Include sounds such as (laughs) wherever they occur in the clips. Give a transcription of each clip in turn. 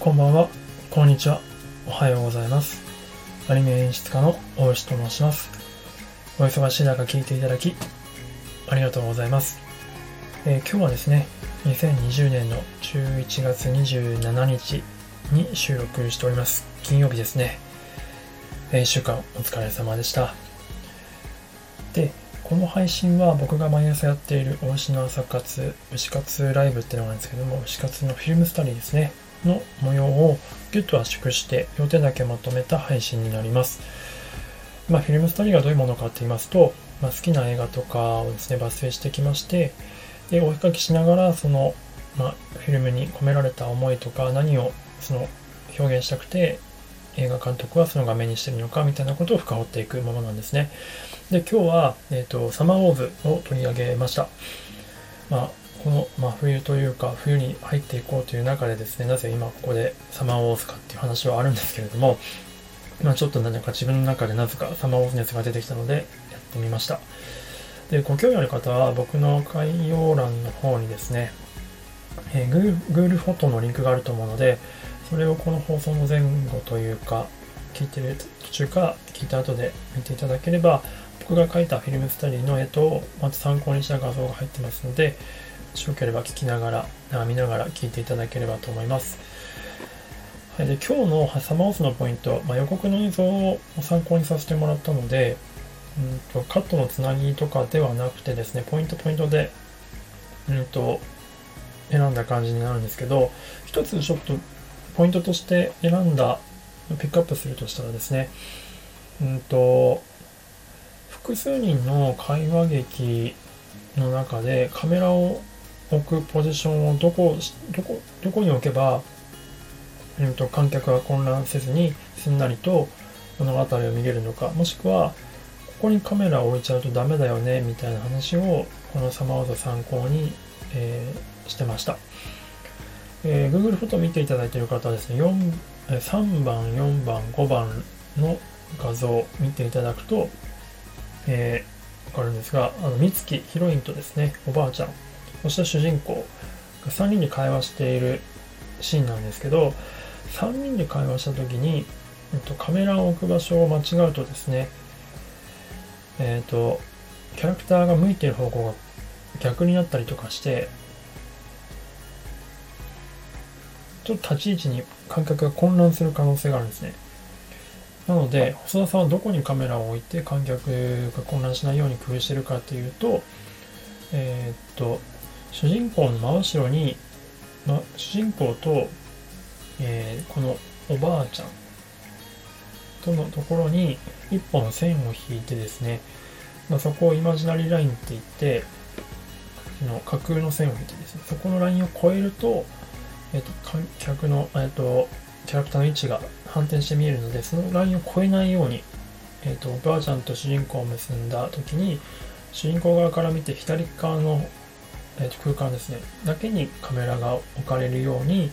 こんばんは、こんにちは、おはようございます。アニメ演出家の大石と申します。お忙しい中聞いていただき、ありがとうございます。えー今日はですね、2020年の11月27日に収録しております。金曜日ですね。えー週間お疲れ様でした。で、この配信は僕が毎朝やっている大石の朝活、牛活ライブっていうのがあるんですけども、牛活のフィルムスタディですね。の模様をギュッと圧縮して要点だけまとめた配信になります。まあ、フィルムスタディがどういうものかって言いますと、まあ、好きな映画とかをですね、抜粋してきまして、で、追いかけしながら、その、まあ、フィルムに込められた思いとか、何をその表現したくて、映画監督はその画面にしてるのかみたいなことを深掘っていくものなんですね。で、今日は、えっ、と、サマーウォーズを取り上げました。まあ、この、まあ、冬というか、冬に入っていこうという中でですね、なぜ今ここでサマーウォーズかっていう話はあるんですけれども、まあ、ちょっと何か自分の中でなぜかサマーウォーズ熱が出てきたので、やってみました。で、ご興味ある方は、僕の概要欄の方にですね、えー Google フォトのリンクがあると思うので、それをこの放送の前後というか、聞いてる途中か聞いた後で見ていただければ、僕が書いたフィルムスタディの絵と、まず参考にした画像が入ってますので、もしよければ聞きながら、あ見ながら聞いていただければと思います。はい、で今日のハサマーオスのポイント、まあ、予告の映像を参考にさせてもらったので、うんとカットのつなぎとかではなくてですね、ポイントポイントで、うんと、選んだ感じになるんですけど、一つちょっとポイントとして選んだ、ピックアップするとしたらですね、うんと、複数人の会話劇の中でカメラを置くポジションをどこ、どこ、どこに置けば、うんと、観客が混乱せずにすんなりと物語を見れるのか、もしくは、ここにカメラを置いちゃうとダメだよね、みたいな話を、このサマーワード参考に、えーしてました。えー Google フォト見ていただいている方はですね、4 3番、4番、5番の画像を見ていただくと、えーわかるんですが、あの、美月、ヒロインとですね、おばあちゃん、そして主人公が3人で会話しているシーンなんですけど、3人で会話した時に、えっと、カメラを置く場所を間違うとですね、えっ、と、キャラクターが向いている方向が逆になったりとかして、ちょっと立ち位置に観客が混乱する可能性があるんですね。なので、細田さんはどこにカメラを置いて観客が混乱しないように工夫してるかというと、えーっと、主人公の真後ろに、ま、主人公と、えーこのおばあちゃんとのところに一本線を引いてですね、まあ、そこをイマジナリーラインって言って、の架空の線を引いてですね、そこのラインを越えると、えっと、観客の、えっと、キャラクターの位置が反転して見えるので、そのラインを越えないように、えっと、おばあちゃんと主人公を結んだ時に、主人公側から見て左側の、えっと、空間ですね、だけにカメラが置かれるように、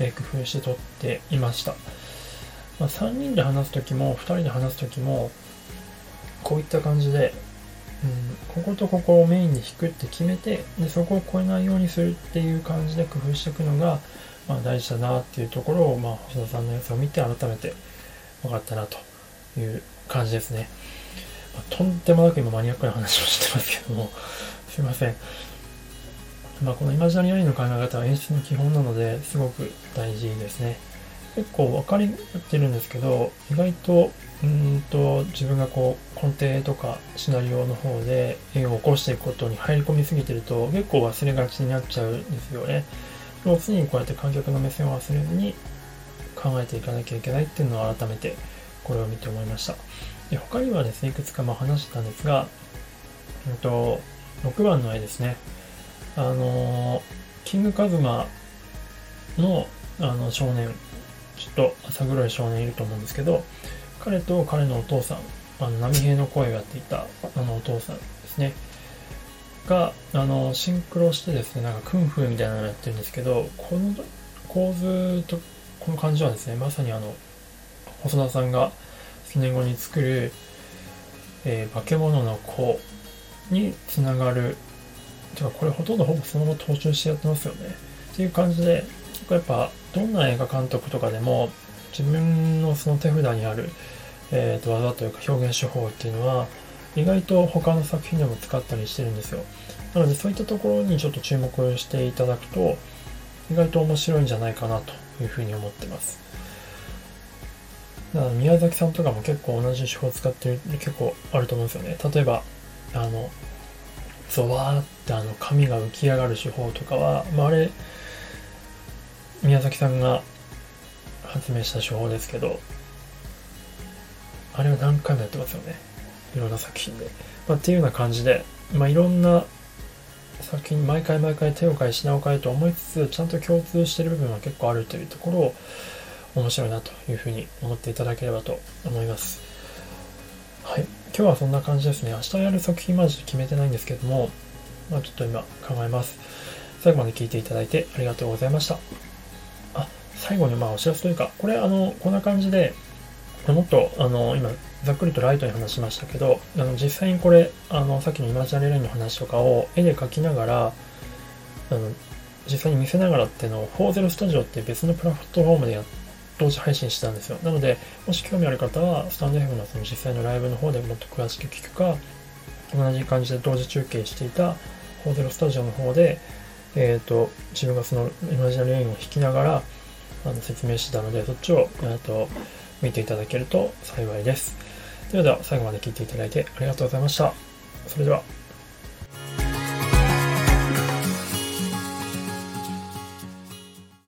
えー工夫して撮っていました。まあ、3人で話す時も、2人で話す時も、こういった感じで、うん、こことここをメインに引くって決めてでそこを超えないようにするっていう感じで工夫していくのが、まあ、大事だなっていうところを、まあ、細田さんのやつを見て改めて分かったなという感じですね、まあ、とんでもなく今マニアックな話をしてますけども (laughs) すいません、まあ、このイマジナリーラインの考え方は演出の基本なのですごく大事ですね。結構分かりってるんですけど意外とうんと自分がこう根底とかシナリオの方で絵を起こしていくことに入り込みすぎてると結構忘れがちになっちゃうんですよね。それを常にこうやって観客の目線を忘れずに考えていかなきゃいけないっていうのを改めてこれを見て思いました。で他にはですね、いくつかま話したんですが、うんと6番の絵ですね。あのキングカズマのあの少年、ちょっと浅黒い少年いると思うんですけど、彼と彼のお父さん、あの波平の声をやっていたあのお父さんですね、が、あの、シンクロしてですね、なんかクンフーみたいなのをやってるんですけど、この構図とこの感じはですね、まさにあの、細田さんが数年後に作る、えー化け物の子につながる、てかこれほとんどほぼそのまま踏襲してやってますよね。っていう感じで、結構やっぱどんな映画監督とかでも自分のその手札にある、えー、と技というか表現手法っていうのは意外と他の作品でも使ったりしてるんですよ。なのでそういったところにちょっと注目していただくと意外と面白いんじゃないかなというふうに思ってます。だから宮崎さんとかも結構同じ手法を使ってる結構あると思うんですよね。例えばあのゾワーってあの髪が浮き上がる手法とかは、まあ、あれ宮崎さんが発明した手法ですけどあれは何回もやってますよね。いろんな作品で、まあ、っていうような感じで、まあ、いろんな作品毎回毎回手を変え品を変えと思いつつちゃんと共通してる部分は結構あるというところを面白いなというふうに思っていただければと思います。はい。今日はそんな感じですね。明日やる作品まで決めてないんですけどもまあちょっと今考えます。最後まで聞いていただいてありがとうございました。あ最後にまあお知らせというかこれあのこんな感じでもっとあの今ざっくりとライトに話しましたけどあの実際にこれあのさっきのイマジナリーレインの話とかを絵で描きながらあの実際に見せながらっていうのを40スタジオって別のプラットフォームでや同時配信してたんですよ。なのでもし興味ある方はスタンド F のその実際のライブの方でもっと詳しく聞くか同じ感じで同時中継していた40スタジオの方でえっ、ー、と自分がそのイマジナリーレインを弾きながらあの説明してたのでそっちを、えーと見ていただけると幸いです。ではでは最後まで聞いていただいてありがとうございました。それでは。